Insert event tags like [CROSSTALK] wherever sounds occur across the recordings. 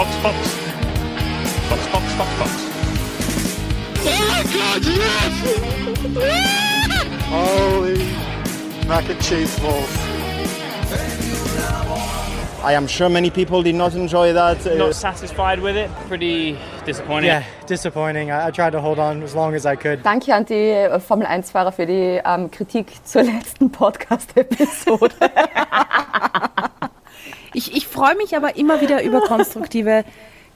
Box, Box. Box, Box, Box, Box. Oh God, yes! Holy mac and cheese balls. I am sure many people did not enjoy that. Uh, Not satisfied with it. Pretty disappointing. Yeah, disappointing. I, I tried to hold on as long as I could. Danke an die äh, Formel 1-Fahrer für die ähm, Kritik zur letzten Podcast-Episode. [LAUGHS] Ich, ich freue mich aber immer wieder über konstruktive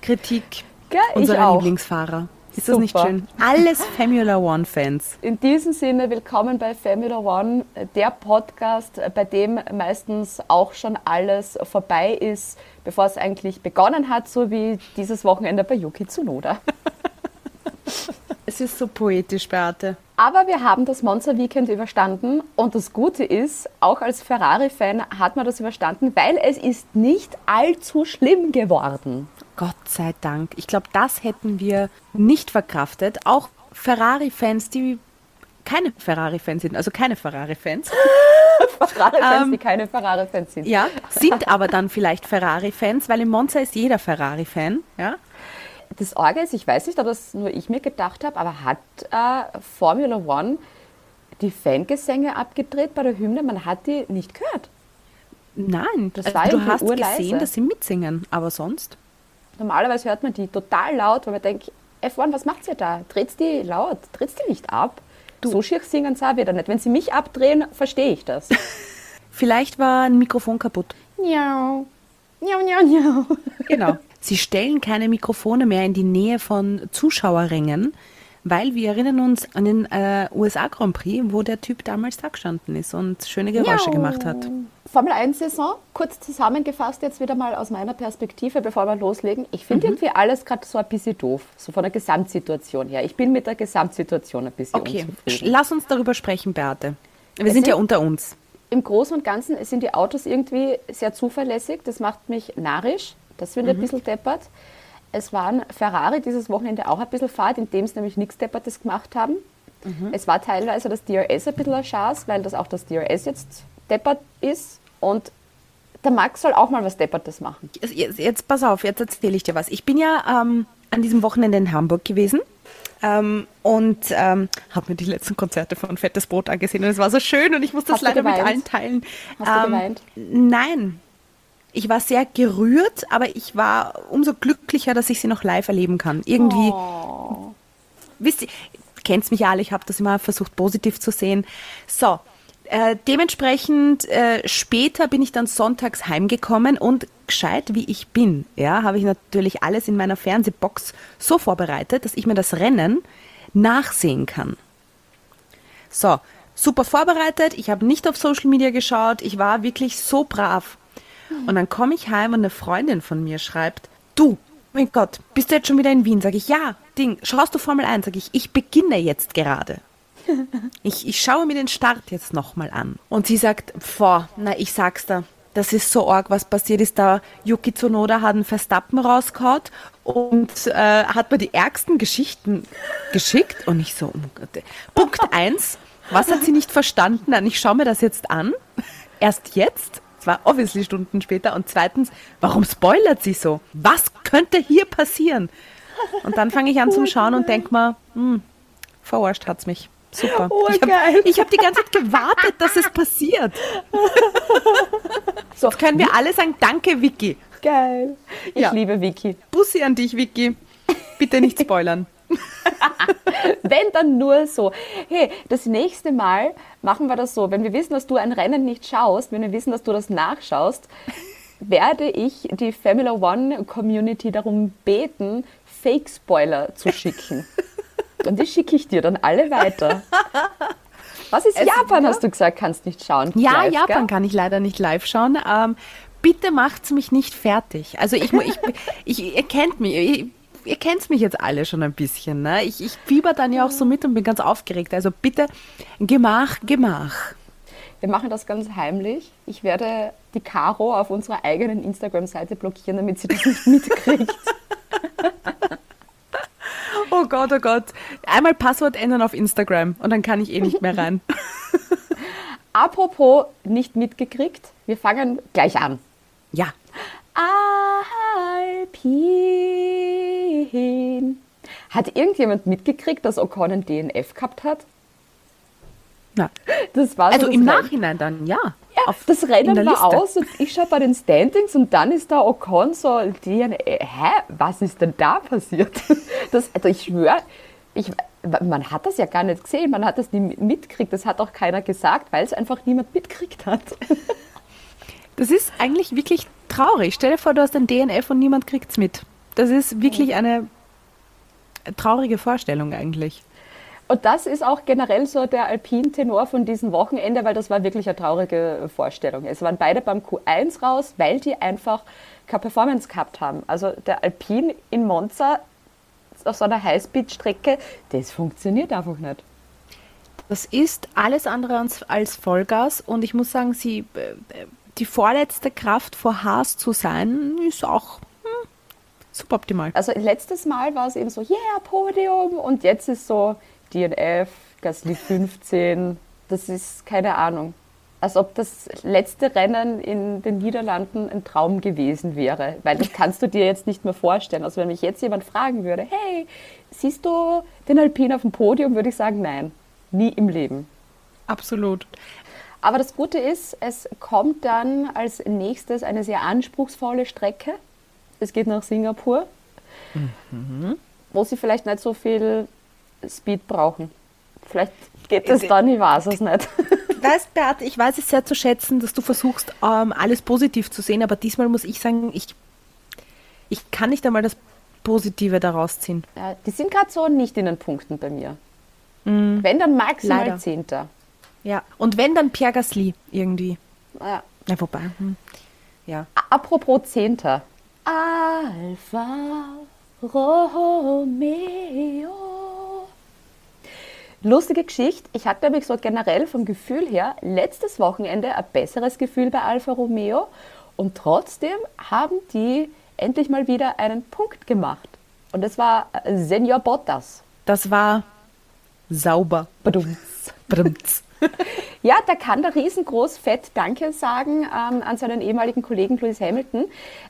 Kritik Gell, ich unserer. Lieblingsfahrer. Ist das nicht Super. schön? Alles Formula One-Fans. In diesem Sinne, willkommen bei Formula One, der Podcast, bei dem meistens auch schon alles vorbei ist, bevor es eigentlich begonnen hat, so wie dieses Wochenende bei Yuki Tsunoda. [LAUGHS] [LAUGHS] Es ist so poetisch, Beate. Aber wir haben das Monster Weekend überstanden und das Gute ist, auch als Ferrari-Fan hat man das überstanden, weil es ist nicht allzu schlimm geworden. Gott sei Dank. Ich glaube, das hätten wir nicht verkraftet. Auch Ferrari-Fans, die keine Ferrari-Fans sind, also keine Ferrari-Fans, [LAUGHS] Ferrari-Fans, Ähm, die keine Ferrari-Fans sind. ja, sind aber dann vielleicht Ferrari-Fans, weil in Monza ist jeder Ferrari-Fan, ja. Das Orge ist, ich weiß nicht, ob das nur ich mir gedacht habe, aber hat äh, Formula One die Fangesänge abgedreht bei der Hymne? Man hat die nicht gehört. Nein, Das also war du hast urleise. gesehen, dass sie mitsingen, aber sonst. Normalerweise hört man die total laut, weil man denkt, F1, was macht ihr da? Dreht die laut? Dreht die nicht ab? So schier singen sie wieder nicht. Wenn sie mich abdrehen, verstehe ich das. [LAUGHS] Vielleicht war ein Mikrofon kaputt. Miau. Miau, miau, miau. Genau. Sie stellen keine Mikrofone mehr in die Nähe von Zuschauerrängen, weil wir erinnern uns an den äh, USA Grand Prix, wo der Typ damals da gestanden ist und schöne Geräusche gemacht hat. Formel 1-Saison, kurz zusammengefasst jetzt wieder mal aus meiner Perspektive, bevor wir loslegen. Ich finde irgendwie alles gerade so ein bisschen doof, so von der Gesamtsituation her. Ich bin mit der Gesamtsituation ein bisschen Okay, unzufrieden. lass uns darüber sprechen, Beate. Wir Es sind ja unter uns. Im Großen und Ganzen sind die Autos irgendwie sehr zuverlässig. Das macht mich narrisch. Das finde ich ein bisschen deppert. Es waren Ferrari dieses Wochenende auch ein bisschen fad, indem sie nämlich nichts Deppertes gemacht haben. Es war teilweise das DRS ein bisschen ein Schaß, weil das auch das DRS jetzt deppert ist. Und der Max soll auch mal was Deppertes machen. Jetzt, jetzt pass auf, jetzt erzähle ich dir was. Ich bin ja ähm, an diesem Wochenende in Hamburg gewesen ähm, und ähm, habe mir die letzten Konzerte von Fettes Brot angesehen und es war so schön und ich muss das Hast leider mit allen teilen. Ähm, Hast du geweint? Nein. Ich war sehr gerührt, aber ich war umso glücklicher, dass ich sie noch live erleben kann. Irgendwie, wisst ihr, kennt mich alle, ich habe das immer versucht positiv zu sehen. So, äh, dementsprechend äh, später bin ich dann sonntags heimgekommen und gescheit wie ich bin, ja, habe ich natürlich alles in meiner Fernsehbox so vorbereitet, dass ich mir das Rennen nachsehen kann. So, super vorbereitet. Ich habe nicht auf Social Media geschaut. Ich war wirklich so brav. Und dann komme ich heim und eine Freundin von mir schreibt, du, mein Gott, bist du jetzt schon wieder in Wien? Sag ich, ja, Ding, schaust du Formel 1? Sag ich, ich beginne jetzt gerade. [LAUGHS] Ich, ich schaue mir den Start jetzt nochmal an. Und sie sagt, boah, na, ich sag's da, das ist so arg, was passiert ist da. Yuki Tsunoda hat einen Verstappen rausgehauen und äh, hat mir die ärgsten Geschichten geschickt. Und ich so, oh Gott. Punkt eins, was hat sie nicht verstanden? Ich schaue mir das jetzt an. Erst jetzt, zwar obviously Stunden später. Und zweitens, warum spoilert sie so? Was könnte hier passieren? Und dann fange ich an zum Schauen und denke mir, hm, verarscht hat's mich. Super. ich habe hab die ganze Zeit gewartet, dass es passiert. So, Jetzt können wir alle sagen, danke Vicky. geil. Ich Ja. liebe Vicky. Bussi an dich, Vicky. Bitte nicht [LAUGHS] spoilern. [LAUGHS] Wenn dann nur so. Hey, das nächste Mal machen wir das so. Wenn wir wissen, dass du ein Rennen nicht schaust, wenn wir wissen, dass du das nachschaust, [LAUGHS] werde ich die Formula One Community darum beten, Fake-Spoiler zu schicken. [LAUGHS] Und die schicke ich dir dann alle weiter. Was ist Japan, hast du gesagt, kannst nicht schauen. Ja, live, Japan gell? kann ich leider nicht live schauen. Ähm, bitte macht's mich nicht fertig. Also ich, ich, ich ihr kennt mich. Ich, Ihr kennt mich jetzt alle schon ein bisschen. Ne? Ich, ich fieber dann ja auch so mit und bin ganz aufgeregt. Also bitte, Gemach, Gemach. Wir machen das ganz heimlich. Ich werde die Caro auf unserer eigenen Instagram-Seite blockieren, damit sie das nicht [LAUGHS] mitkriegt. Oh Gott, oh Gott. Einmal Passwort ändern auf Instagram und dann kann ich eh nicht mehr rein. [LAUGHS] Apropos nicht mitgekriegt, wir fangen gleich an. Ja. I Alpin. Hat irgendjemand mitgekriegt, dass Ocon ein DNF gehabt hat? Na, Das war so also das im Rennen- Nachhinein dann, ja. Ja, Auf- das Rennen war Liste. aus und ich schaue bei den Standings und dann ist da Ocon so, äh, hä, was ist denn da passiert? [LAUGHS] Das, also ich schwöre, ich, man hat das ja gar nicht gesehen, man hat das nie mitgekriegt, das hat auch keiner gesagt, weil es einfach niemand mitgekriegt hat. [LAUGHS] Das ist eigentlich wirklich traurig. Stell dir vor, du hast ein DNF und niemand kriegt's mit. Das ist wirklich eine traurige Vorstellung eigentlich. Und das ist auch generell so der Alpin-Tenor von diesem Wochenende, weil das war wirklich eine traurige Vorstellung. Es waren beide beim Q1 raus, weil die einfach keine Performance gehabt haben. Also der Alpin in Monza auf so einer Highspeed-Strecke, das funktioniert einfach nicht. Das ist alles andere als, Vollgas und ich muss sagen, sie, äh, die vorletzte Kraft vor Haas zu sein, ist auch suboptimal. Also letztes Mal war es eben so, yeah, Podium und jetzt ist so DNF, Gasly 15, das ist keine Ahnung. Als ob das letzte Rennen in den Niederlanden ein Traum gewesen wäre, weil das kannst du dir jetzt nicht mehr vorstellen. Also wenn mich jetzt jemand fragen würde, hey, siehst du den Alpin auf dem Podium, würde ich sagen, nein, nie im Leben. Absolut. Aber das Gute ist, es kommt dann als nächstes eine sehr anspruchsvolle Strecke. Es geht nach Singapur, wo sie vielleicht nicht so viel Speed brauchen. Vielleicht geht es dann, ich weiß es nicht. [LAUGHS] Weißt, Beate, ich weiß es sehr zu schätzen, dass du versuchst, ähm, alles positiv zu sehen, aber diesmal muss ich sagen, ich, ich kann nicht einmal das Positive daraus ziehen. Ja, die sind gerade so nicht in den Punkten bei mir. Wenn dann maximal Leider. Zehnter. Ja. Und wenn, dann Pierre Gasly irgendwie. Ja. Na, wobei. Hm. Ja. Apropos Zehnter. Alfa Romeo. Lustige Geschichte. Ich hatte nämlich so generell vom Gefühl her letztes Wochenende ein besseres Gefühl bei Alfa Romeo und trotzdem haben die endlich mal wieder einen Punkt gemacht. Und das war äh, Senior Bottas. Das war sauber. Badums. Brumms. [LAUGHS] Ja, da kann der riesengroß fett Danke sagen ähm, an seinen ehemaligen Kollegen Lewis Hamilton,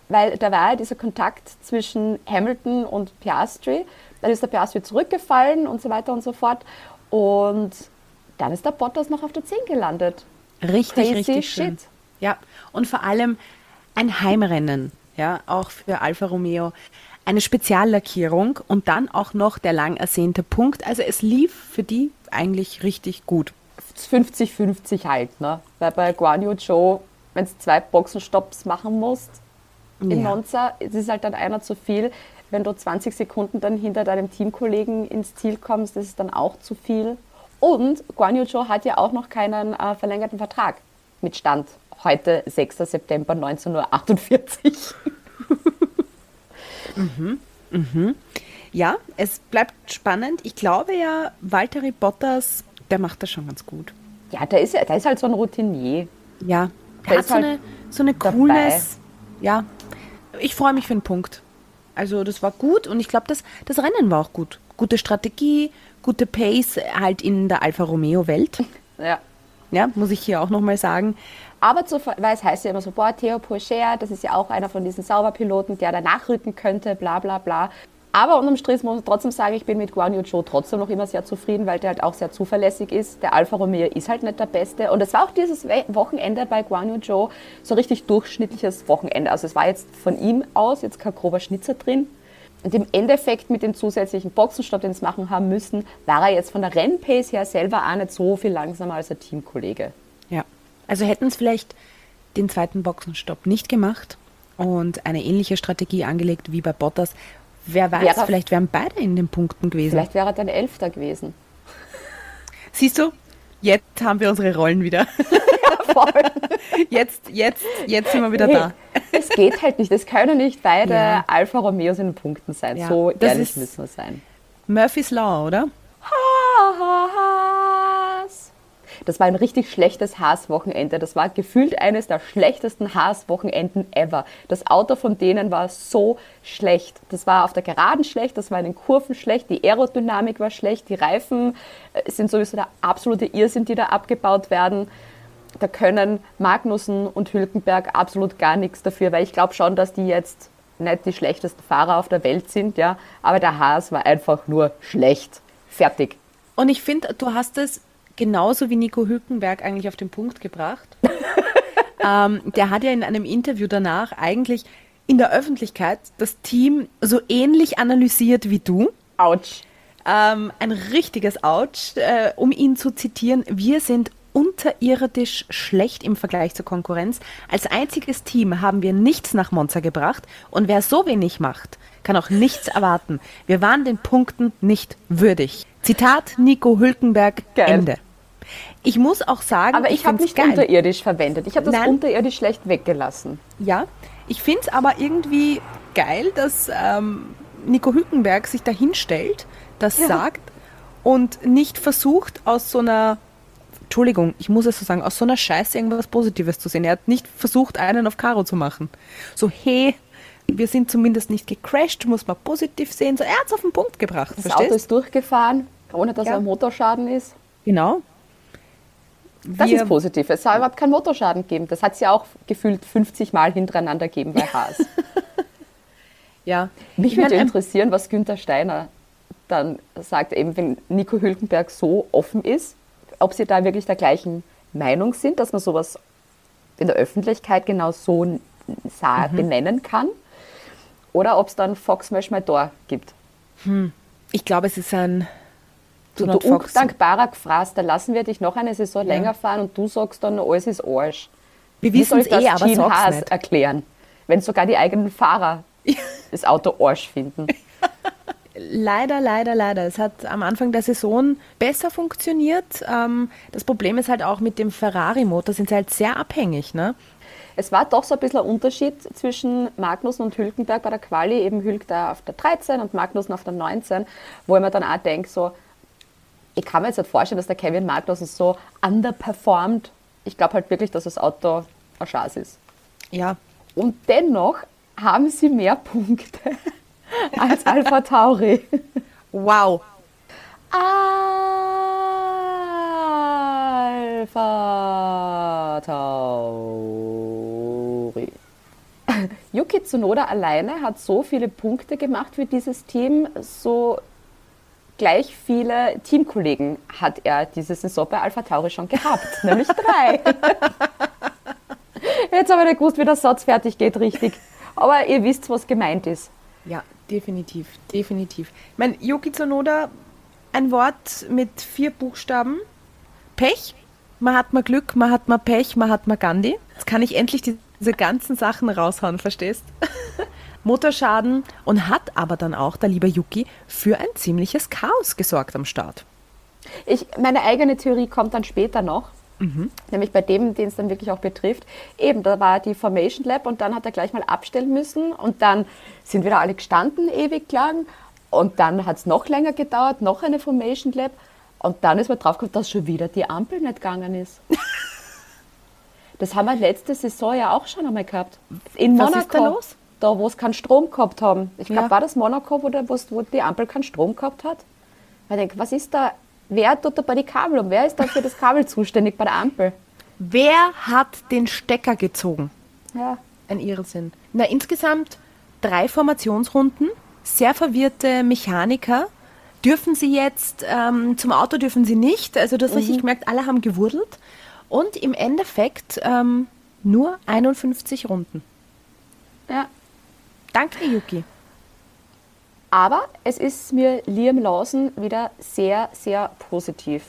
weil da war ja dieser Kontakt zwischen Hamilton und Piastri. Dann ist der Piastri zurückgefallen und so weiter und so fort. Und dann ist der Bottas noch auf der 10 gelandet. Richtig, Crazy richtig schön. shit. Ja, und vor allem ein Heimrennen, ja, auch für Alfa Romeo. Eine Speziallackierung und dann auch noch der lang ersehnte Punkt. Also es lief für die eigentlich richtig gut. 50-50 halt, ne? Weil bei Guan Yu Zhou, wenn du zwei Boxenstopps machen musst in Ja. Monza, es ist halt dann einer zu viel. Wenn du 20 Sekunden dann hinter deinem Teamkollegen ins Ziel kommst, das ist dann auch zu viel. Und Guan Yu Zhou hat ja auch noch keinen äh, verlängerten Vertrag mit Stand heute 6. September 1948. Ja, es bleibt spannend. Ich glaube ja, Valtteri Bottas, der macht das schon ganz gut. Ja, der ist, ja- der ist halt so ein Routinier. Ja, Der der hat so halt eine, so eine. Coolness. Ja, ich freue mich für den Punkt. Also das war gut und ich glaube, das, das Rennen war auch gut. Gute Strategie, gute Pace halt in der Alfa Romeo Welt. [LAUGHS] Ja. Ja, muss ich hier auch nochmal sagen. Aber zu, weil es heißt ja immer so, boah, Theo Pourchaire, das ist ja auch einer von diesen Sauberpiloten, der da nachrücken könnte, bla bla bla. Aber unterm Strich muss ich trotzdem sagen, ich bin mit Guan Yu Zhou trotzdem noch immer sehr zufrieden, weil der halt auch sehr zuverlässig ist. Der Alfa Romeo ist halt nicht der Beste. Und es war auch dieses Wochenende bei Guan Yu Zhou so richtig durchschnittliches Wochenende. Also es war jetzt von ihm aus jetzt kein grober Schnitzer drin. Und im Endeffekt mit dem zusätzlichen Boxenstopp, den sie machen haben müssen, war er jetzt von der Rennpace her selber auch nicht so viel langsamer als der Teamkollege. Ja. Also hätten es vielleicht den zweiten Boxenstopp nicht gemacht und eine ähnliche Strategie angelegt wie bei Bottas. Wer weiß, Wäre- vielleicht wären beide in den Punkten gewesen. Vielleicht wäre er dann Elfter gewesen. Siehst du, jetzt haben wir unsere Rollen wieder. [LAUGHS] [LAUGHS] Voll. Jetzt, jetzt, jetzt sind wir wieder Hey, da. Es geht halt nicht. Es können nicht beide Ja. Alfa Romeos in den Punkten sein. Ja, So das ehrlich ist- müssen wir sein. Murphy's Law, oder? Haas. Das war ein richtig schlechtes Haas-Wochenende. Das war gefühlt eines der schlechtesten Haas-Wochenenden ever. Das Auto von denen war so schlecht. Das war auf der Geraden schlecht, das war in den Kurven schlecht, die Aerodynamik war schlecht, die Reifen äh, sind sowieso der absolute Irrsinn, die da abgebaut werden. Da können Magnussen und Hülkenberg absolut gar nichts dafür, weil ich glaube schon, dass die jetzt nicht die schlechtesten Fahrer auf der Welt sind, ja, aber der Haas war einfach nur schlecht. Fertig. Und ich finde, du hast es genauso wie Nico Hülkenberg eigentlich auf den Punkt gebracht. [LAUGHS] ähm, der hat ja in einem Interview danach eigentlich in der Öffentlichkeit das Team so ähnlich analysiert wie du. Autsch. Ähm, ein richtiges Autsch, äh, um ihn zu zitieren. Wir sind unterirdisch schlecht im Vergleich zur Konkurrenz. Als einziges Team haben wir nichts nach Monza gebracht und wer so wenig macht, kann auch nichts erwarten. Wir waren den Punkten nicht würdig. Zitat Nico Hülkenberg, Geil. Ende. Ich muss auch sagen, Aber ich, habe find's nicht geil. unterirdisch verwendet. Ich habe das Nein. unterirdisch schlecht weggelassen. Ja, ich finde es aber irgendwie geil, dass ähm, Nico Hülkenberg sich da hinstellt, das sagt und nicht versucht, aus so einer, Entschuldigung, ich muss es so sagen, aus so einer Scheiße irgendwas Positives zu sehen. Er hat nicht versucht, einen auf Karo zu machen. So, hey, wir sind zumindest nicht gecrashed, muss man positiv sehen. So, er hat es auf den Punkt gebracht, Das Auto verstehst ist durchgefahren, ohne dass Ja. er ein Motorschaden ist. Genau. Das Wir- ist positiv. Es soll überhaupt keinen Motorschaden geben. Das hat es ja auch gefühlt 50 Mal hintereinander gegeben bei Haas. [LAUGHS] Ja. Mich Ich würde ein- interessieren, was Günther Steiner dann sagt, eben wenn Nico Hülkenberg so offen ist, ob sie da wirklich der gleichen Meinung sind, dass man sowas in der Öffentlichkeit genau so Mhm. benennen kann. Oder ob es dann Fox Smash My Door gibt. ich glaube, es ist ein Not Fox. undankbarer Gefraß, da lassen wir dich noch eine Saison länger fahren und du sagst dann, alles ist Arsch. Wir Wie soll ich das eh, aber Haas nicht. erklären, wenn sogar die eigenen Fahrer das Auto Arsch finden? [LAUGHS] Leider, leider, leider. Es hat am Anfang der Saison besser funktioniert. Ähm, das Problem ist halt auch mit dem Ferrari-Motor, sind sie halt sehr abhängig. Ne? Es war doch so ein bisschen ein Unterschied zwischen Magnussen und Hülkenberg bei der Quali, eben Hülk da auf der 13 und Magnussen auf der 19, wo ich mir dann auch denke, so, ich kann mir jetzt nicht vorstellen, dass der Kevin Magnussen so underperformt. Ich glaube halt wirklich, dass das Auto ein Schatz ist. Ja. Und dennoch haben sie mehr Punkte [LAUGHS] als Alpha Tauri. Wow. Alpha Tauri. Yuki Tsunoda alleine hat so viele Punkte gemacht für dieses Team, so gleich viele Teamkollegen hat er diese Saison bei Alpha Tauri schon gehabt, [LAUGHS] nämlich drei. Jetzt habe ich nicht gewusst, wie der Satz fertig geht, richtig. Aber ihr wisst, was gemeint ist. Ja, definitiv, definitiv. Ich meine, Yuki Tsunoda, ein Wort mit vier Buchstaben. Pech. Man hat mal Glück, man hat mal Pech, man hat mal Gandhi. Jetzt kann ich endlich die- diese ganzen Sachen raushauen, verstehst? Motorschaden und hat aber dann auch, der liebe Yuki, für ein ziemliches Chaos gesorgt am Start. Ich, meine eigene Theorie kommt dann später noch. Nämlich bei dem, den es dann wirklich auch betrifft. Eben, da war die Formation Lab und dann hat er gleich mal abstellen müssen und dann sind wieder alle gestanden ewig lang und dann hat es noch länger gedauert, noch eine Formation Lab und dann ist man draufgekommen, dass schon wieder die Ampel nicht gegangen ist. [LAUGHS] das haben wir letzte Saison ja auch schon einmal gehabt. In Was Monaco. ist da los? Da, wo es keinen Strom gehabt haben. Ich glaube, Ja. war das Monaco, wo, der, wo die Ampel keinen Strom gehabt hat? Ich denke, was ist da? Wer tut da bei die Kabel und wer ist da für das Kabel zuständig bei der Ampel? Wer hat den Stecker gezogen? Ja. Ein Irrsinn. Na, insgesamt drei Formationsrunden, sehr verwirrte Mechaniker. Dürfen sie jetzt, ähm, zum Auto dürfen sie nicht. Also du hast richtig gemerkt, alle haben gewurdelt. Und im Endeffekt ähm, nur 51 Runden. ja. Danke, Yuki. Aber es ist mir Liam Lawson wieder sehr, sehr positiv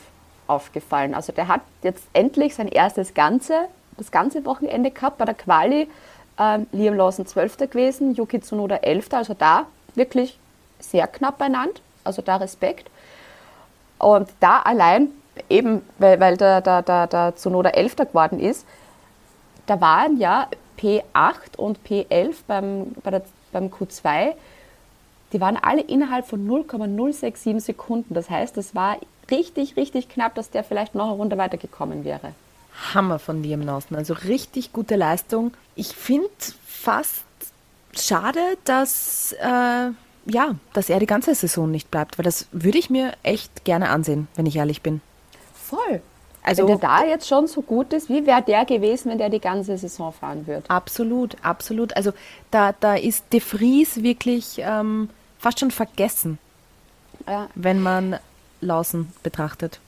aufgefallen. Also der hat jetzt endlich sein erstes Ganze, das ganze Wochenende gehabt bei der Quali. Ähm, Liam Lawson 12. gewesen, Yuki Tsunoda 11. Also da wirklich sehr knapp beieinander. Also da Respekt. Und da allein, eben weil, weil der, der, der, der Tsunoda 11. geworden ist, da waren ja P8 und P11 beim, bei der, beim Q2, die waren alle innerhalb von 0,067 Sekunden. Das heißt, es war richtig, richtig knapp, dass der vielleicht noch eine Runde weitergekommen wäre. Hammer von Liam Lawson. Also richtig gute Leistung. Ich finde fast schade, dass, äh, ja, dass er die ganze Saison nicht bleibt, weil das würde ich mir echt gerne ansehen, wenn ich ehrlich bin. Voll. Also wenn der da jetzt schon so gut ist, wie wäre der gewesen, wenn der die ganze Saison fahren würde? Absolut, absolut. Also da, da ist De Vries wirklich ähm, fast schon vergessen, Ja. wenn man Lawson betrachtet.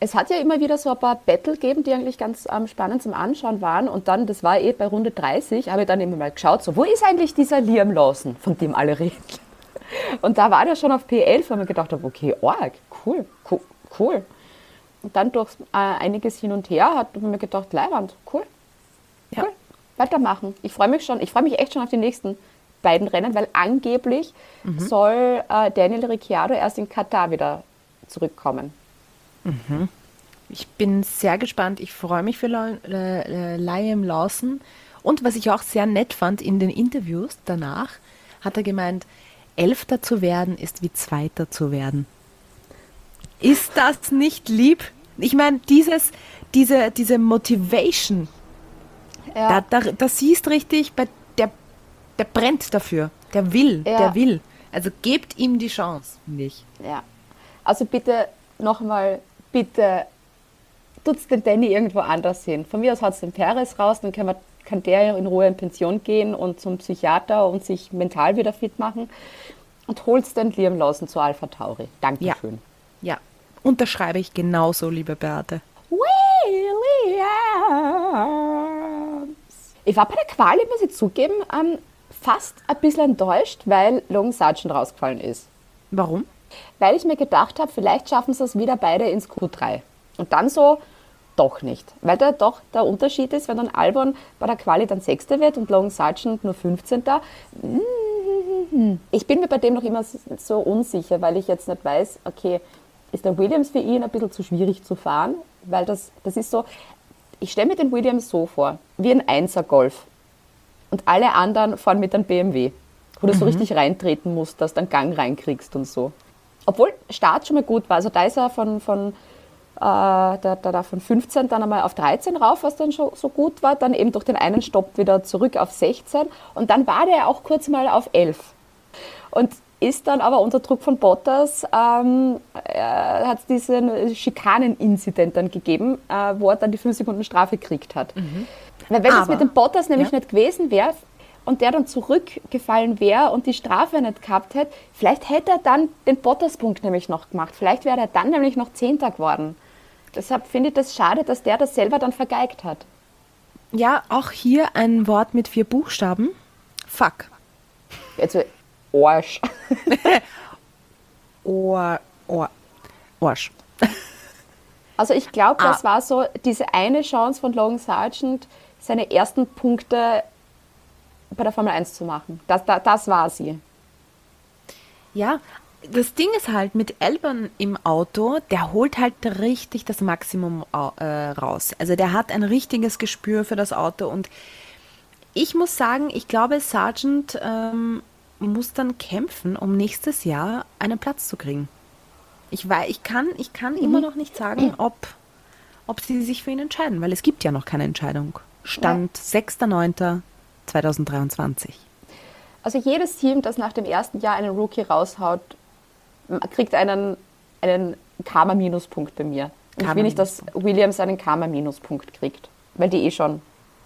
Es hat ja immer wieder so ein paar Battle gegeben, die eigentlich ganz ähm, spannend zum Anschauen waren. Und dann, das war eh bei Runde 30, habe ich dann immer mal geschaut, so, wo ist eigentlich dieser Liam Lawson, von dem alle reden? [LAUGHS] Und da war der schon auf P11, weil man gedacht habe, okay, arg, cool, cool, cool. Und dann durch äh, einiges hin und her hat man mir gedacht, Leiband, cool, Ja. cool, weitermachen. Ich freue mich schon, ich freue mich echt schon auf die nächsten beiden Rennen, weil angeblich soll äh, Daniel Ricciardo erst in Katar wieder zurückkommen. Ich bin sehr gespannt. Ich freue mich für äh, äh, Liam Lawson. Und was ich auch sehr nett fand in den Interviews danach, hat er gemeint, Elfter zu werden ist wie Zweiter zu werden. Ist das nicht lieb? Ich meine, dieses, diese, diese Motivation, Ja. da, da, da siehst richtig, bei, der, der brennt dafür. Der will, Ja. der will. Also gebt ihm die Chance, finde ich. Ja. Also bitte nochmal, bitte tut's den Danny irgendwo anders hin. Von mir aus hat es den Perez raus, dann kann, man, kann der in Ruhe in Pension gehen und zum Psychiater und sich mental wieder fit machen. Und holt's den Liam Lawson zu Alpha Tauri. Dankeschön. Ja, unterschreibe ich genauso, liebe Beate. Williams. Ich war bei der Quali, muss ich zugeben, ähm, fast ein bisschen enttäuscht, weil Logan Sargent rausgefallen ist. Warum? weil ich mir gedacht habe, vielleicht schaffen sie es wieder beide ins Q3. Und dann so, doch nicht. Weil da doch der Unterschied ist, wenn dann Albon bei der Quali dann Sechster wird und Logan Sargent nur 15. Ich bin mir bei dem noch immer so unsicher, weil ich jetzt nicht weiß, okay, ist der Williams für ihn ein bisschen zu schwierig zu fahren? Weil das, das ist so, ich stelle mir den Williams so vor, wie ein Einser-Golf. Und alle anderen fahren mit einem BMW, wo du so richtig reintreten musst, dass du einen Gang reinkriegst und so. Obwohl Start schon mal gut war. Also da ist er von, von, äh, da, da, da von 15 dann einmal auf 13 rauf, was dann schon so gut war. Dann eben durch den einen Stopp wieder zurück auf 16. Und dann war der auch kurz mal auf 11. Und ist dann aber unter Druck von Bottas, ähm, äh, hat es diesen Schikanen-Inzident dann gegeben, äh, wo er dann die 5 Sekunden Strafe gekriegt hat. Weil wenn es mit dem Bottas nämlich Ja. nicht gewesen wäre und der dann zurückgefallen wäre und die Strafe nicht gehabt hätte, vielleicht hätte er dann den Bottas-Punkt nämlich noch gemacht. Vielleicht wäre er dann nämlich noch Zehnter geworden. Deshalb finde ich das schade, dass der das selber dann vergeigt hat. Ja, auch hier ein Wort mit vier Buchstaben. Fuck. Also Arsch. Ohr, [LAUGHS] Ohr, Arsch. Also ich glaube, das Ah. war so diese eine Chance von Logan Sargent, seine ersten Punkte bei der Formel 1 zu machen. Das, das, das war sie. Ja, das Ding ist halt mit Elbern im Auto, der holt halt richtig das Maximum äh, raus. Also der hat ein richtiges Gespür für das Auto und ich muss sagen, ich glaube, Sargent ähm, muss dann kämpfen, um nächstes Jahr einen Platz zu kriegen. Ich, wei- ich kann, ich kann immer noch nicht sagen, ob, ob sie sich für ihn entscheiden, weil es gibt ja noch keine Entscheidung. Stand 6.9.2023. Also jedes Team, das nach dem ersten Jahr einen Rookie raushaut, kriegt einen, einen Karma-Minuspunkt bei mir. Und ich will nicht, dass Williams einen Karma-Minuspunkt kriegt, weil die eh schon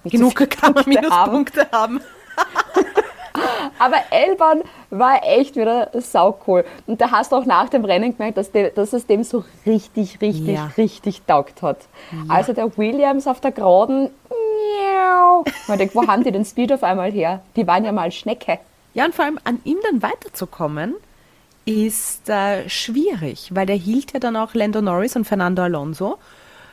so Genug viele kann man Punkte haben. Haben. [LAUGHS] Aber Elban war echt wieder saucool. Und da hast du auch nach dem Rennen gemerkt, dass, de, dass es dem so richtig, richtig, Ja. richtig taugt hat. Also der Williams auf der Geraden, miau. Man denkt, wo haben die den Speed auf einmal her? Die waren ja mal Schnecke. Ja, und vor allem an ihm dann weiterzukommen, ist äh, schwierig, weil der hielt ja dann auch Lando Norris und Fernando Alonso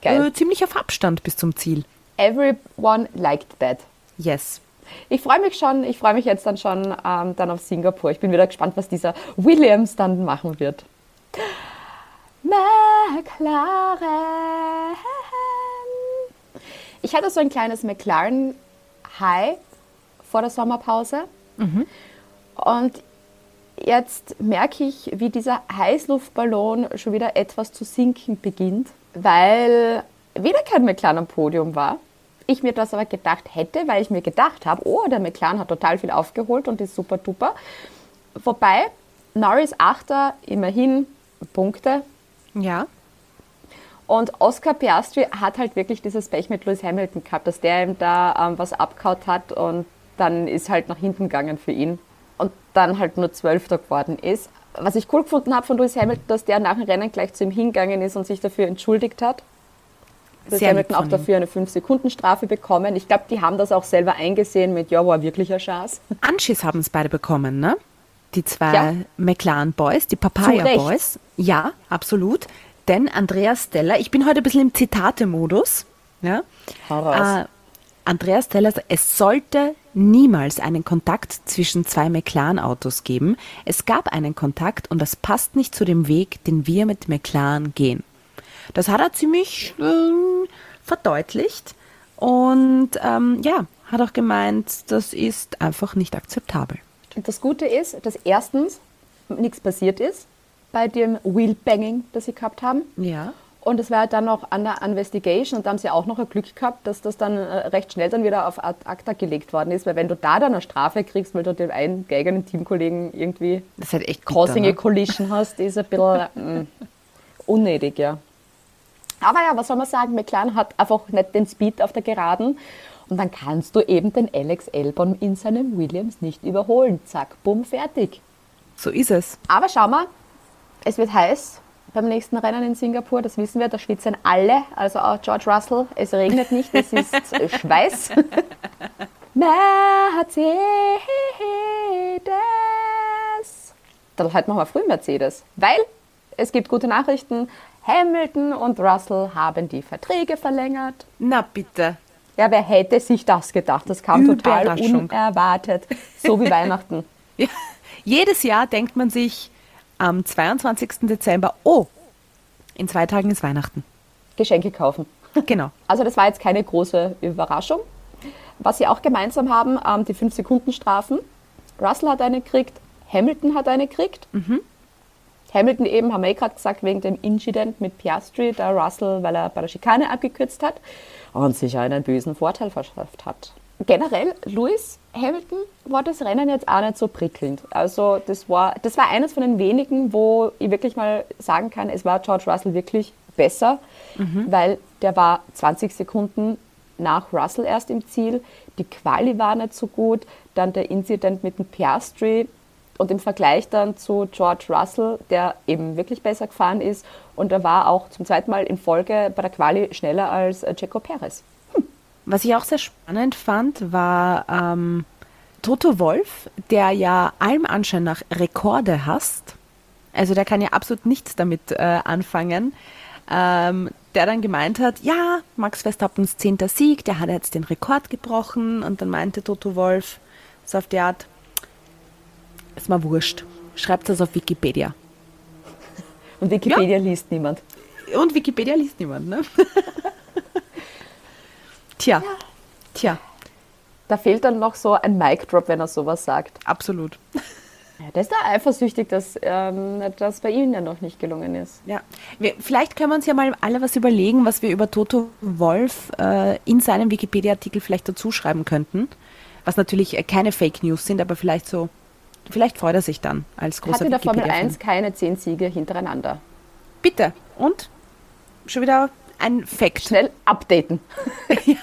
äh, ziemlich auf Abstand bis zum Ziel. Everyone liked that. Yes. Ich freue mich schon, ich freue mich jetzt dann schon ähm, dann auf Singapur. Ich bin wieder gespannt, was dieser Williams dann machen wird. McLaren. Ich hatte so ein kleines McLaren-High vor der Sommerpause. Und jetzt merke ich, wie dieser Heißluftballon schon wieder etwas zu sinken beginnt, weil wieder kein McLaren am Podium war. Ich mir das aber gedacht hätte, weil ich mir gedacht habe, oh, der McLaren hat total viel aufgeholt und ist super duper. Wobei Norris Achter, immerhin Punkte. Ja. Und Oscar Piastri hat halt wirklich dieses Pech mit Lewis Hamilton gehabt, dass der ihm da ähm, was abgehaut hat und dann ist halt nach hinten gegangen für ihn und dann halt nur Zwölfter geworden ist. Was ich cool gefunden habe von Lewis Hamilton, dass der nach dem Rennen gleich zu ihm hingegangen ist und sich dafür entschuldigt hat. Sehr lieb Hamilton auch dafür eine 5-Sekunden-Strafe bekommen. Ich glaube, die haben das auch selber eingesehen mit, ja, war wirklich ein Schatz. [LAUGHS] Anschiss haben es beide bekommen, ne? Die zwei Ja. McLaren Boys, die Papaya. Boys. Ja, absolut. Denn Andreas Steller, ich bin heute ein bisschen im Zitate-Modus. Ja? Hau raus. Äh, Andreas Steller, es sollte niemals einen Kontakt zwischen zwei McLaren-Autos geben. Es gab einen Kontakt und das passt nicht zu dem Weg, den wir mit McLaren gehen. Das hat er ziemlich ähm, verdeutlicht und ähm, ja, hat auch gemeint, das ist einfach nicht akzeptabel. Und das Gute ist, dass erstens nichts passiert ist bei dem Wheelbanging, das sie gehabt haben. Ja. Und es war dann noch an der Investigation und da haben sie auch noch ein Glück gehabt, dass das dann äh, recht schnell dann wieder auf Ad acta gelegt worden ist, weil wenn du da dann eine Strafe kriegst, weil du den einen eigenen Teamkollegen irgendwie Das halt echt bitter, Causing a ne? Collision hast, ist ein bisschen [LAUGHS] mm, unnötig, ja. Aber ja, was soll man sagen, McLaren hat einfach nicht den Speed auf der Geraden und dann kannst du eben den Alex Albon in seinem Williams nicht überholen. Zack, bumm, fertig. So ist es. Aber schau mal, es wird heiß beim nächsten Rennen in Singapur, das wissen wir, da schwitzen alle, also auch George Russell. Es regnet nicht, es ist [LAUGHS] Schweiß. [LAUGHS] Mercedes. Dann halt machen wir früh Mercedes, weil es gibt gute Nachrichten. Hamilton und Russell haben die Verträge verlängert. Na bitte. Ja, wer hätte sich das gedacht? Das kam total unerwartet. So wie [LAUGHS] Weihnachten. Ja. Jedes Jahr denkt man sich am 22. Dezember, oh, in zwei Tagen ist Weihnachten. Geschenke kaufen. Genau. [LAUGHS] Also das war jetzt keine große Überraschung. Was sie auch gemeinsam haben, ähm, die 5-Sekunden-Strafen. Russell hat eine gekriegt, Hamilton hat eine gekriegt. Hamilton eben, haben wir eh gerade gesagt, wegen dem Incident mit Piastri, der Russell, weil er bei der Schikane abgekürzt hat und sich einen bösen Vorteil verschafft hat. Generell, Lewis Hamilton war das Rennen jetzt auch nicht so prickelnd. Also das war, das war eines von den wenigen, wo ich wirklich mal sagen kann, es war George Russell wirklich besser, weil der war 20 Sekunden nach Russell erst im Ziel. Die Quali war nicht so gut. Dann der Incident mit dem Piastri und im Vergleich dann zu George Russell, der eben wirklich besser gefahren ist. Und er war auch zum zweiten Mal in Folge bei der Quali schneller als äh, Checo Perez. Was ich auch sehr spannend fand, war ähm, Toto Wolf, der ja allem Anschein nach Rekorde hasst. Also der kann ja absolut nichts damit äh, anfangen. Ähm, der dann gemeint hat, ja, Max Verstappens zehnter Sieg, der hat jetzt den Rekord gebrochen. Und dann meinte Toto Wolf so auf die Art, ist mal wurscht, schreibt das auf Wikipedia. [LAUGHS] Und Wikipedia liest niemand. Und Wikipedia liest niemand, ne? [LAUGHS] Tja, tja, Da fehlt dann noch so ein Mic-Drop, wenn er sowas sagt. absolut. Ja, der ist da eifersüchtig, dass ähm, das bei ihm ja noch nicht gelungen ist. Ja, wir, vielleicht können wir uns ja mal alle was überlegen, was wir über Toto Wolf äh, in seinem Wikipedia-Artikel vielleicht dazu schreiben könnten. Was natürlich äh, keine Fake News sind, aber vielleicht so, vielleicht freut er sich dann als Hat großer in der Formel Wikipedia-Fan. 1 keine zehn Siege hintereinander. Bitte. Und? Schon wieder ein Fact. Schnell updaten. [LAUGHS]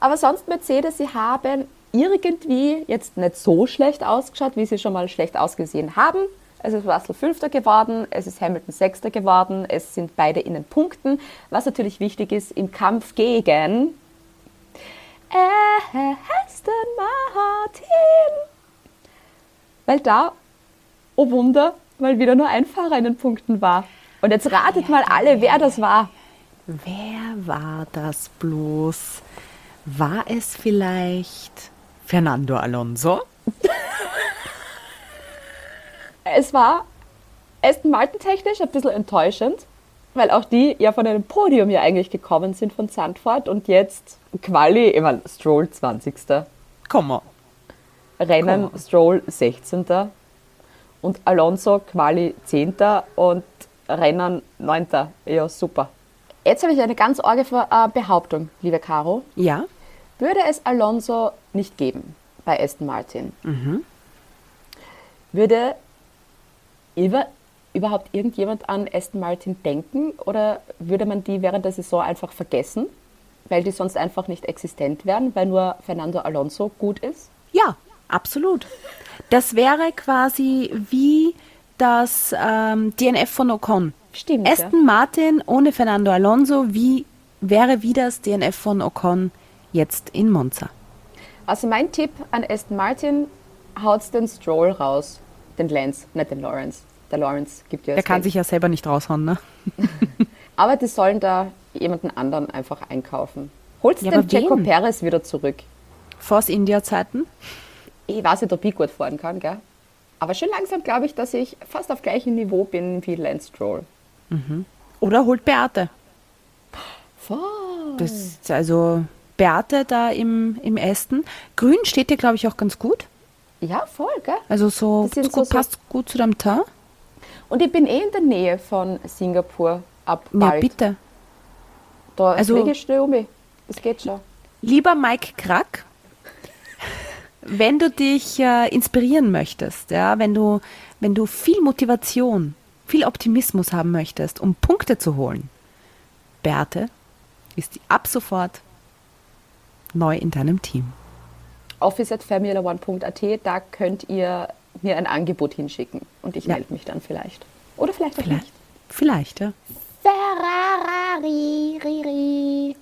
Aber sonst Mercedes, sie haben irgendwie jetzt nicht so schlecht ausgeschaut, wie sie schon mal schlecht ausgesehen haben. Es ist Russell Fünfter geworden, es ist Hamilton Sechster geworden, es sind beide in den Punkten. Was natürlich wichtig ist im Kampf gegen Aston Martin. Weil da, oh Wunder, mal wieder nur ein Fahrer in den Punkten war. Und jetzt ratet mal alle, wer das war. Wer war das bloß? War es vielleicht Fernando Alonso? Es war Aston Martin technisch ein bisschen enttäuschend, weil auch die ja von einem Podium ja eigentlich gekommen sind von Sandford und jetzt Quali, ich mein, Stroll 20. Komm mal. Rennen Stroll 16. und Alonso Quali 10. und Rennen 9. Ja, super. Jetzt habe ich eine ganz arge äh, Behauptung, liebe Caro. Ja? Würde es Alonso nicht geben bei Aston Martin, würde Eva überhaupt irgendjemand an Aston Martin denken oder würde man die während der Saison einfach vergessen, weil die sonst einfach nicht existent wären, weil nur Fernando Alonso gut ist? Ja, absolut. Das wäre quasi wie das ähm, DNF von Ocon. Stimmt. Aston ja. Martin ohne Fernando Alonso, wie wäre wie das DNF von Ocon jetzt in Monza? Also mein Tipp an Aston Martin, haut den Stroll raus. Den Lance, nicht den Lawrence. Der Lawrence gibt ja Der kann Geld. sich ja selber nicht raushauen, ne? [LAUGHS] Aber die sollen da jemanden anderen einfach einkaufen. Holst Ja, den Checo? Perez wieder zurück. Force India Zeiten. Ich weiß nicht, ob ich gut fahren kann, gell? Aber schon langsam glaube ich, dass ich fast auf gleichem Niveau bin wie Lance Stroll. Oder holt Beate. Voll. Das ist also Beate da im, im Ästen. Grün steht dir, glaube ich, auch ganz gut. Ja, voll, gell? Also so, gut, so- so- passt gut zu deinem Teint. Und ich bin eh in der Nähe von Singapur ab Ja, bald. bitte. Da Also- fliege ich schnell um mich. Das geht schon. Lieber Mike Krack, wenn du dich äh, inspirieren möchtest, ja, wenn du, wenn du viel Motivation, viel Optimismus haben möchtest, um Punkte zu holen, Beate ist ab sofort neu in deinem Team. Office at formula1.at, da könnt ihr mir ein Angebot hinschicken. Und ich Ja. melde mich dann vielleicht. Oder vielleicht auch Vielleicht, nicht. vielleicht, ja. Ferrari, Riri.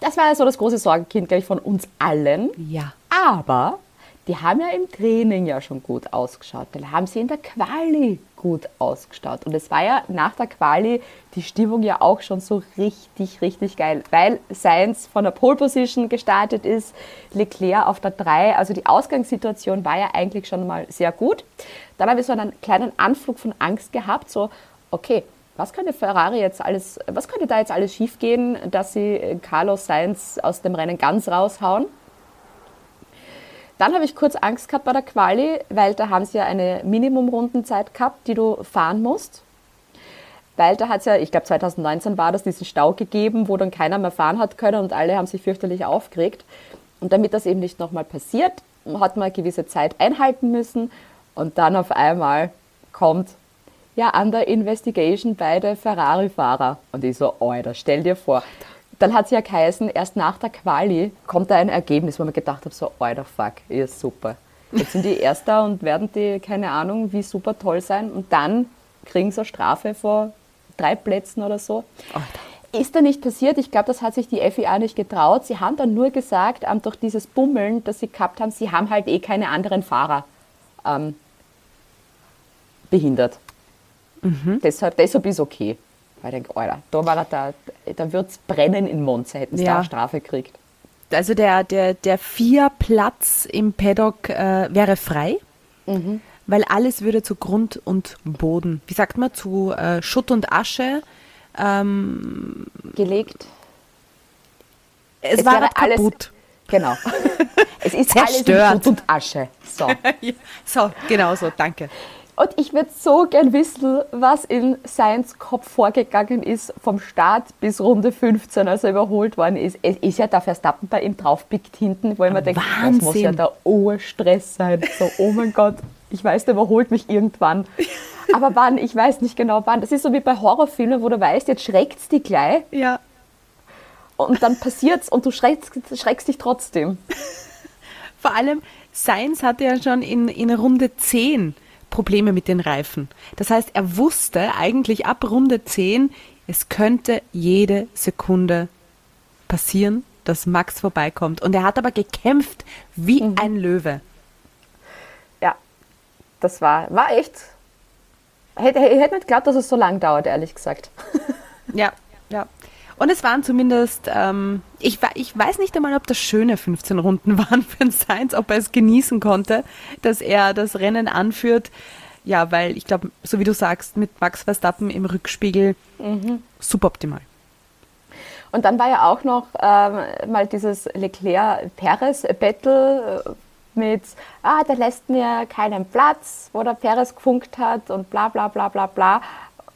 Das war so das große Sorgenkind, glaube ich, von uns allen. Ja. Aber die haben ja im Training ja schon gut ausgeschaut. Dann haben sie in der Quali gut ausgeschaut. Und es war ja nach der Quali die Stimmung ja auch schon so richtig, richtig geil, weil Sainz von der Pole Position gestartet ist, Leclerc auf der 3. Also die Ausgangssituation war ja eigentlich schon mal sehr gut. Dann habe ich so einen kleinen Anflug von Angst gehabt, so, okay, was könnte Ferrari jetzt alles, was könnte da jetzt alles schiefgehen, dass sie Carlos Sainz aus dem Rennen ganz raushauen? Dann habe ich kurz Angst gehabt bei der Quali, weil da haben sie ja eine Minimum-Rundenzeit gehabt, die du fahren musst. Weil da hat es ja, ich glaube 2019 war das, diesen Stau gegeben, wo dann keiner mehr fahren hat können und alle haben sich fürchterlich aufgeregt. Und damit das eben nicht nochmal passiert, hat man eine gewisse Zeit einhalten müssen. Und dann auf einmal kommt, ja, under investigation beide Ferrari-Fahrer. Und ich so, Alter, stell dir vor. Dann hat es ja geheißen, erst nach der Quali kommt da ein Ergebnis, wo man gedacht habe, so, Alter, fuck, ihr ist super. Jetzt sind die Erster und werden die, keine Ahnung, wie super toll sein. Und dann kriegen sie eine Strafe vor drei Plätzen oder so. Ist da nicht passiert. Ich glaube, das hat sich die FIA nicht getraut. Sie haben dann nur gesagt, ähm, durch dieses Bummeln, das sie gehabt haben, sie haben halt eh keine anderen Fahrer ähm, behindert. Deshalb, deshalb ist okay. Weil ich denke, Alter, da, war da, da wird es brennen in Monza, hätten sie Ja. da eine Strafe gekriegt. Also der, der, der Vier-Platz im Paddock äh, wäre frei, weil alles würde zu Grund und Boden, wie sagt man, zu äh, Schutt und Asche. Gelegt. Es, Es war wäre alles- kaputt. Genau. [LAUGHS] es ist alles Zerstört. Schutt und Asche. So. [LAUGHS] So, genau so, danke. Und ich würde so gern wissen, was in Seins Kopf vorgegangen ist, vom Start bis Runde 15, als er überholt worden ist. Es ist ja der Verstappen bei ihm draufpickt hinten, wo ich mir denke, das muss ja der Urstress sein. So, oh mein Gott, ich weiß, der überholt mich irgendwann. [LAUGHS] Aber wann? Ich weiß nicht genau wann. Das ist so wie bei Horrorfilmen, wo du weißt, jetzt schreckt's dich gleich Ja. und dann passiert's und du schreckst, schreckst dich trotzdem. [LAUGHS] Vor allem, Sainz hatte ja schon in, in Runde 10 Probleme mit den Reifen. Das heißt, er wusste eigentlich ab Runde 10, es könnte jede Sekunde passieren, dass Max vorbeikommt. Und er hat aber gekämpft wie ein Löwe. Ja, das war, war echt. Hätte, ich hätte nicht geglaubt, dass es so lang dauert, ehrlich gesagt. Ja, [LAUGHS] ja. Und es waren zumindest, ähm, ich, ich weiß nicht einmal, ob das schöne 15 Runden [LAUGHS] waren für den Sainz, ob er es genießen konnte, dass er das Rennen anführt. Ja, weil ich glaube, so wie du sagst, mit Max Verstappen im Rückspiegel suboptimal. Und dann war ja auch noch ähm, mal dieses Leclerc-Perez-Battle äh, mit, ah, der lässt mir keinen Platz, wo der Perez gefunkt hat und bla bla bla bla bla.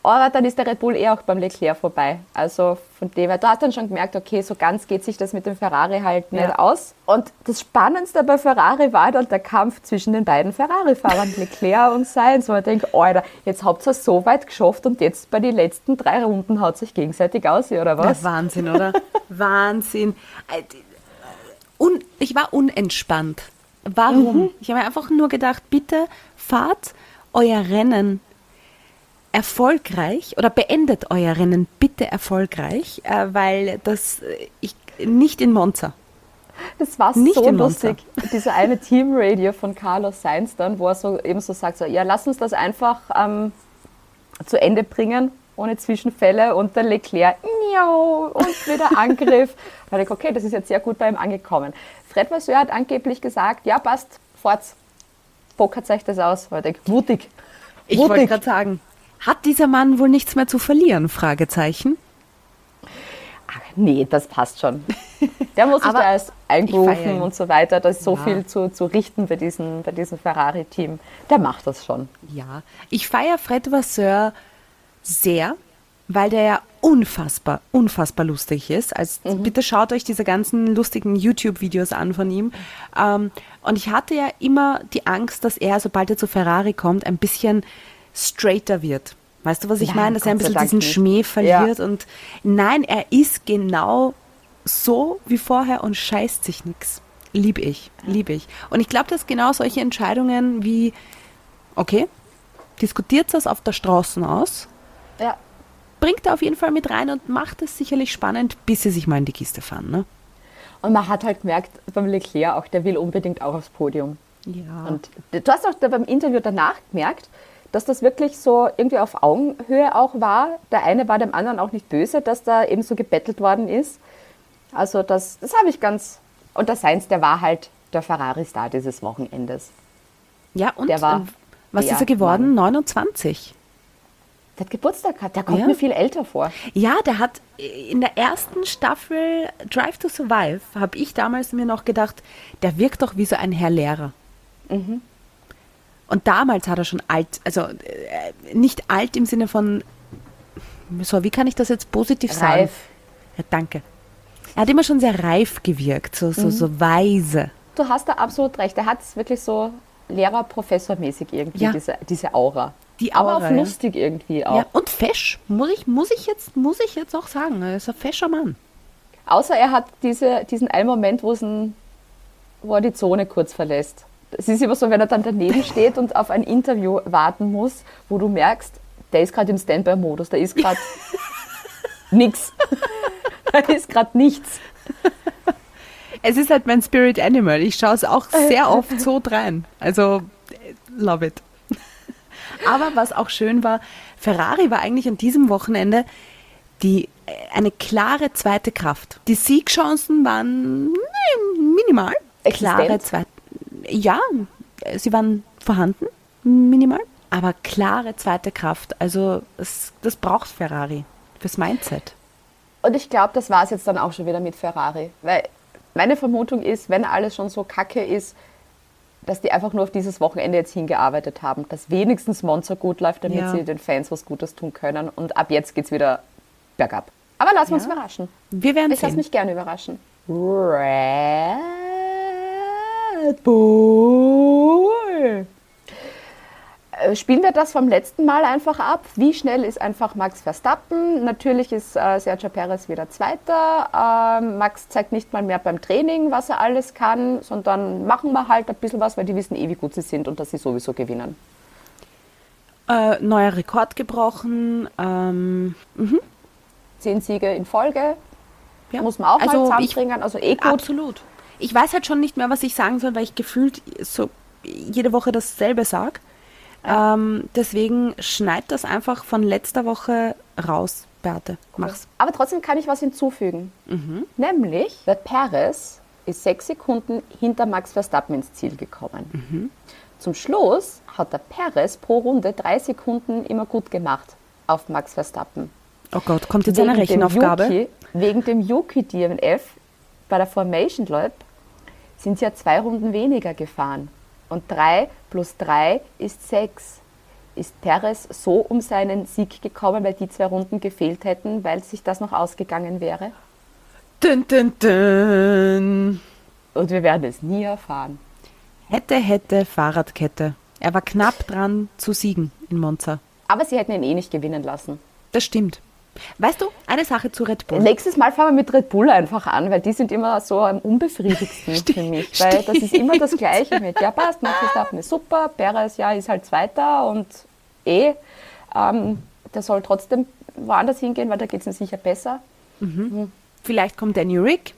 Aber dann ist der Red Bull eh auch beim Leclerc vorbei. Also von dem her, da hast du dann schon gemerkt, okay, so ganz geht sich das mit dem Ferrari halt nicht Ja. aus. Und das Spannendste bei Ferrari war dann der Kampf zwischen den beiden Ferrari-Fahrern, [LAUGHS] Leclerc und Sainz. Wo man denkt, Alter, jetzt habt ihr es so weit geschafft und jetzt bei den letzten drei Runden haut sich gegenseitig aus, oder was? Ja, Wahnsinn, oder? [LAUGHS] Wahnsinn. Äh, die- Un, ich war unentspannt. Warum? Ich habe einfach nur gedacht, bitte fahrt euer Rennen erfolgreich oder beendet euer Rennen bitte erfolgreich, äh, weil das äh, ich nicht in Monza. Das war Nicht so lustig. Dieser eine Teamradio von Carlos Sainz dann, wo er so eben so sagt, so, ja, lass uns das einfach ähm, zu Ende bringen, ohne Zwischenfälle. Und der Leclerc, miau, und wieder [LAUGHS] Angriff. Da dachte ich, okay, das ist jetzt sehr gut bei ihm angekommen. Fred Vasseur hat angeblich gesagt, ja, passt, fort's. Pokert euch das aus. Weil ich mutig. Ich wollte gerade sagen, hat dieser Mann wohl nichts mehr zu verlieren? Fragezeichen. Ach, nee, das passt schon. Der muss sich da erst einberufen und so weiter. Da ist so Ja. viel zu, zu richten bei diesem, bei diesem Ferrari-Team. Der macht das schon. Ja, ich feiere Fred Vasseur sehr, weil der ja unfassbar, unfassbar lustig ist. Also bitte schaut euch diese ganzen lustigen YouTube-Videos an von ihm. Ähm, und ich hatte ja immer die Angst, dass er, sobald er zu Ferrari kommt, ein bisschen straighter wird. Weißt du, was ich Nein, meine? Dass er ein bisschen diesen nicht. Schmäh verliert. Und nein, er ist genau so wie vorher und scheißt sich nix. Lieb ich, lieb ich. Und ich glaube, dass genau solche Entscheidungen wie, okay, diskutiert das auf der Straße aus, Ja. bringt er auf jeden Fall mit rein und macht es sicherlich spannend, bis sie sich mal in die Kiste fahren. Ne? Und man hat halt gemerkt, beim Leclerc auch, der will unbedingt auch aufs Podium. Ja. Und du hast auch beim Interview danach gemerkt, dass das wirklich so irgendwie auf Augenhöhe auch war. Der eine war dem anderen auch nicht böse, dass da eben so gebettelt worden ist. Also das, das habe ich ganz... Und der Sainz, der war halt der Ferrari-Star dieses Wochenendes. ja, und der war äh, was der ist er geworden? 29. Der hat Geburtstag gehabt, der kommt Ja. mir viel älter vor. Ja, der hat in der ersten Staffel Drive to Survive, habe ich damals mir noch gedacht, der wirkt doch wie so ein Herr Lehrer. Mhm. Und damals hat er schon alt, also äh, nicht alt im Sinne von, so, wie kann ich das jetzt positiv sagen? Reif. Ja, danke. Er hat immer schon sehr reif gewirkt, so, Mhm. so, so weise. Du hast da absolut recht. Der hat es wirklich so Lehrer-Professor-mäßig irgendwie, Ja. diese, diese Aura. Die Aber Aura, auch ja. lustig irgendwie auch. Ja, und fesch, muss ich, muss ich, jetzt, muss ich jetzt auch sagen. Er ist ein fescher Mann. Außer er hat diese, diesen einen Moment, wo er die Zone kurz verlässt. Es ist immer so, wenn er dann daneben steht und auf ein Interview warten muss, wo du merkst, der ist gerade im Standby-Modus, da ist gerade [LAUGHS] nix. Da ist gerade nichts. Es ist halt mein Spirit Animal. Ich schaue es auch sehr oft so [LAUGHS] drein. Also, love it. Aber was auch schön war, Ferrari war eigentlich an diesem Wochenende die, äh, eine klare zweite Kraft. Die Siegchancen waren minimal. Klare Existent? zweite. Ja, sie waren vorhanden, minimal. Aber klare zweite Kraft. Also, es, das braucht Ferrari fürs Mindset. Und ich glaube, das war es jetzt dann auch schon wieder mit Ferrari. Weil meine Vermutung ist, wenn alles schon so kacke ist, dass die einfach nur auf dieses Wochenende jetzt hingearbeitet haben, dass wenigstens Monza gut läuft, damit Ja. sie den Fans was Gutes tun können. Und ab jetzt geht es wieder bergab. Aber lassen wir uns überraschen. Wir werden Ich lasse sehen. mich gerne überraschen. Red Bull. Äh, Spielen wir das vom letzten Mal einfach ab? Wie schnell ist einfach Max Verstappen? Natürlich ist äh, Sergio Perez wieder Zweiter. Ähm, Max zeigt nicht mal mehr beim Training, was er alles kann, sondern machen wir halt ein bisschen was, weil die wissen eh, wie gut sie sind und dass sie sowieso gewinnen. Äh, neuer Rekord gebrochen. Ähm, Zehn Siege in Folge. Ja. Muss man auch Also mal zusammenbringen. Also eh gut. Absolut. Ich weiß halt schon nicht mehr, was ich sagen soll, weil ich gefühlt so jede Woche dasselbe sage. Ähm, deswegen schneid das einfach von letzter Woche raus, Beate. Mach's. Aber trotzdem kann ich was hinzufügen. Nämlich, der Perez ist sechs Sekunden hinter Max Verstappen ins Ziel gekommen. Zum Schluss hat der Perez pro Runde drei Sekunden immer gut gemacht auf Max Verstappen. Oh Gott, kommt jetzt eine Wegen dem Rechenaufgabe? Yuki, wegen dem Yuki DNF bei der Formation Lab sind sie ja zwei Runden weniger gefahren. Und drei plus drei ist sechs. ist Perez so um seinen Sieg gekommen, weil die zwei Runden gefehlt hätten, weil sich das noch ausgegangen wäre? Dun, dun, dun. Und wir werden es nie erfahren. Hätte, hätte, Fahrradkette. Er war knapp dran zu siegen in Monza. Aber sie hätten ihn eh nicht gewinnen lassen. Das stimmt. Weißt du, eine Sache zu Red Bull. Nächstes Mal fangen wir mit Red Bull einfach an, weil die sind immer so am unbefriedigsten für mich. Weil das ist immer das Gleiche mit, ja passt, Max Verstappen ist super, Perez ja ist halt Zweiter und eh, ähm, der soll trotzdem woanders hingehen, weil da geht es ihm sicher besser. Vielleicht kommt Danny Rick.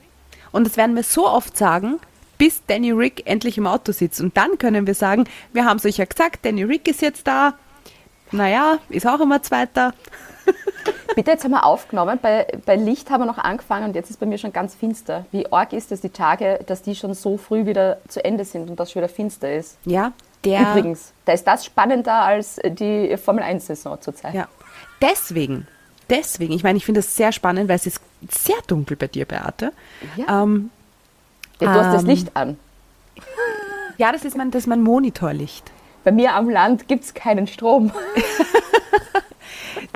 Und das werden wir so oft sagen, bis Danny Rick endlich im Auto sitzt. Und dann können wir sagen, wir haben es euch ja gesagt, Danny Rick ist jetzt da. Naja, ist auch immer Zweiter. Bitte, jetzt haben wir aufgenommen, bei, bei Licht haben wir noch angefangen und jetzt ist bei mir schon ganz finster. Wie arg ist es, die Tage, dass die schon so früh wieder zu Ende sind und das schon wieder finster ist? Ja, der. Übrigens, da ist das spannender als die Formel-1-Saison zurzeit. Ja. Deswegen, deswegen, ich meine, ich finde das sehr spannend, weil es ist sehr dunkel bei dir, Beate. Ja. Ähm, Ja, du hast das Ähm. Licht an. ja, das ist mein, das ist mein Monitorlicht. Bei mir am Land gibt es keinen Strom. [LAUGHS]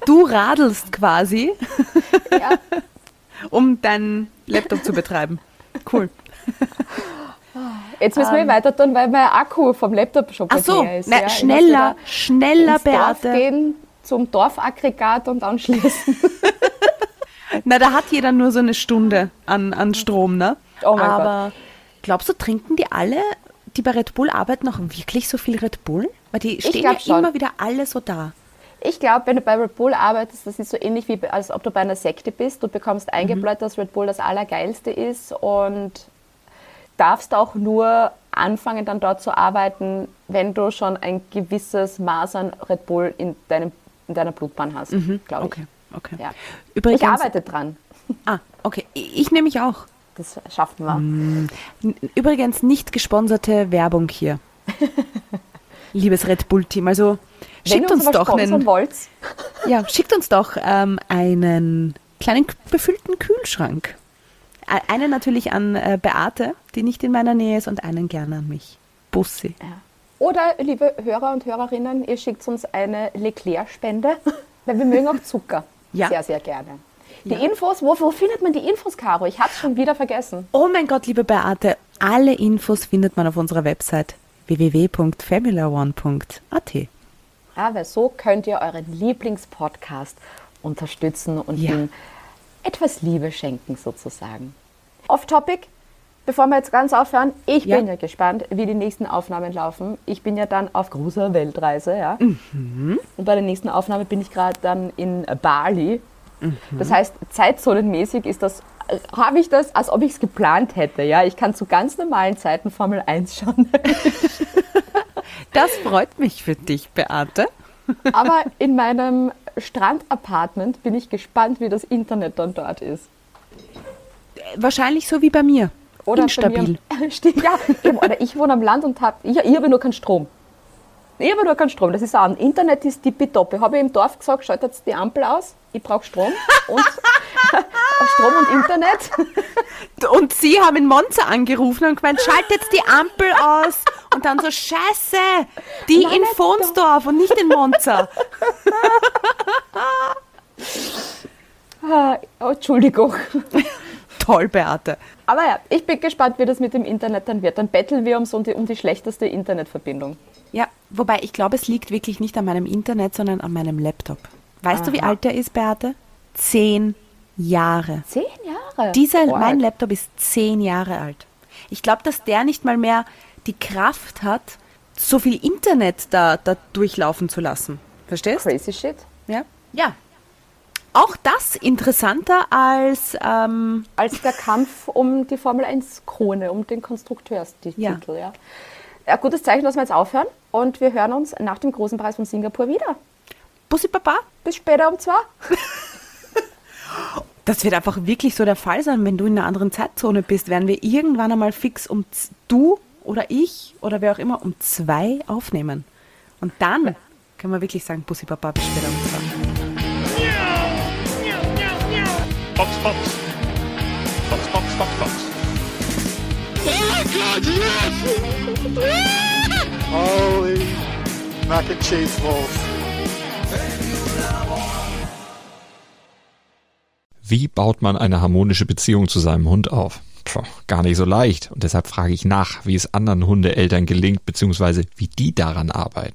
Du radelst quasi, ja. [LAUGHS] um deinen Laptop zu betreiben. Cool. Jetzt müssen wir weiter tun, weil mein Akku vom Laptop schon Ähm. Ach so, ist. na, ja. Schneller, schneller, ins Dorf Beate. gehen, zum Dorfaggregat und anschließen. [LAUGHS] Na, da hat jeder nur so eine Stunde an, an Strom, ne? Oh mein Aber glaubst du, trinken die alle, die bei Red Bull arbeiten, noch wirklich so viel Red Bull? Weil die stehen ja schon. immer wieder alle so da. Ich glaube, wenn du bei Red Bull arbeitest, das ist so ähnlich wie als ob du bei einer Sekte bist. Du bekommst eingebläut, dass Red Bull das Allergeilste ist und darfst auch nur anfangen, dann dort zu arbeiten, wenn du schon ein gewisses Maß an Red Bull in, deinem, in deiner Blutbahn hast, glaube ich. Okay, okay. Ja. Übrigens, Ich arbeite dran. Ah, okay. Ich ich nämlich auch. Das schaffen wir. N- Übrigens nicht gesponserte Werbung hier. [LAUGHS] Liebes Red Bull-Team, also Wenn schickt ihr uns aber doch einen, wollt, ja, schickt uns doch ähm, einen kleinen befüllten Kühlschrank. Einen natürlich an äh, Beate, die nicht in meiner Nähe ist, und einen gerne an mich. Bussi. Oder, liebe Hörer und Hörerinnen, ihr schickt uns eine Leclerc-Spende, [LAUGHS] weil wir mögen auch Zucker. Ja. Sehr, sehr gerne. Die Infos, wo, wo findet man die Infos, Caro? Ich habe es schon wieder vergessen. Oh mein Gott, liebe Beate, alle Infos findet man auf unserer Website www.formulaone.at. Ja, weil so könnt ihr euren Lieblingspodcast unterstützen und Ja. ihm etwas Liebe schenken, sozusagen. Off-Topic, bevor wir jetzt ganz aufhören, ich Ja. bin ja gespannt, wie die nächsten Aufnahmen laufen. Ich bin ja dann auf großer Weltreise, ja. Mhm. Und bei der nächsten Aufnahme bin ich gerade dann in Bali. Mhm. Das heißt, zeitzonenmäßig ist das, habe ich das, als ob ich es geplant hätte, ja. Ich kann zu ganz normalen Zeiten Formel 1 schauen. [LAUGHS] Das freut mich für dich, Beate. Aber in meinem Strandapartment bin ich gespannt, wie das Internet dann dort ist. Wahrscheinlich so wie bei mir. Oder Instabil. Bei mir, ja, eben, oder ich wohne am Land und habe, ich, ich habe nur keinen Strom. Ich habe nur keinen Strom, das ist auch, Internet ist tippitoppi. Habe ich im Dorf gesagt, schaltet die Ampel aus, ich brauche Strom und [LAUGHS] Strom und Internet. [LAUGHS] Und sie haben in Monza angerufen und gemeint, schaltet die Ampel aus. Und dann so, scheiße, die Nein, in Fonsdorf und nicht in Monza. [LAUGHS] Ah, Entschuldigung. Toll, Beate. Aber ja, ich bin gespannt, wie das mit dem Internet dann wird. Dann betteln wir um, so die, um die schlechteste Internetverbindung. Ja, wobei ich glaube, es liegt wirklich nicht an meinem Internet, sondern an meinem Laptop. Weißt du, wie alt der ist, Beate? Zehn Jahre. Zehn Jahre. Dieser, Boah, mein Laptop ist zehn Jahre alt. Ich glaube, dass der nicht mal mehr die Kraft hat, so viel Internet da, da durchlaufen zu lassen. Verstehst? Crazy shit. Ja. Ja. Auch das interessanter als ähm, als der Kampf um die Formel 1 Krone, um den Konstrukteurstitel. Ja. Ja. Ja. gutes Zeichen, dass wir jetzt aufhören und wir hören uns nach dem großen Preis von Singapur wieder. Bussi Papa. Bis später um zwei. [LAUGHS] Das wird einfach wirklich so der Fall sein, wenn du in einer anderen Zeitzone bist, werden wir irgendwann einmal fix um du oder ich oder wer auch immer um zwei aufnehmen. Und dann können wir wirklich sagen, Bussi Papa, bis später um zwei. Box, Box. Box, Box, Box, Box. Holy mac and cheese balls. Wie baut man eine harmonische Beziehung zu seinem Hund auf? Puh, gar nicht so leicht. Und deshalb frage ich nach, wie es anderen Hundeeltern gelingt, beziehungsweise wie die daran arbeiten.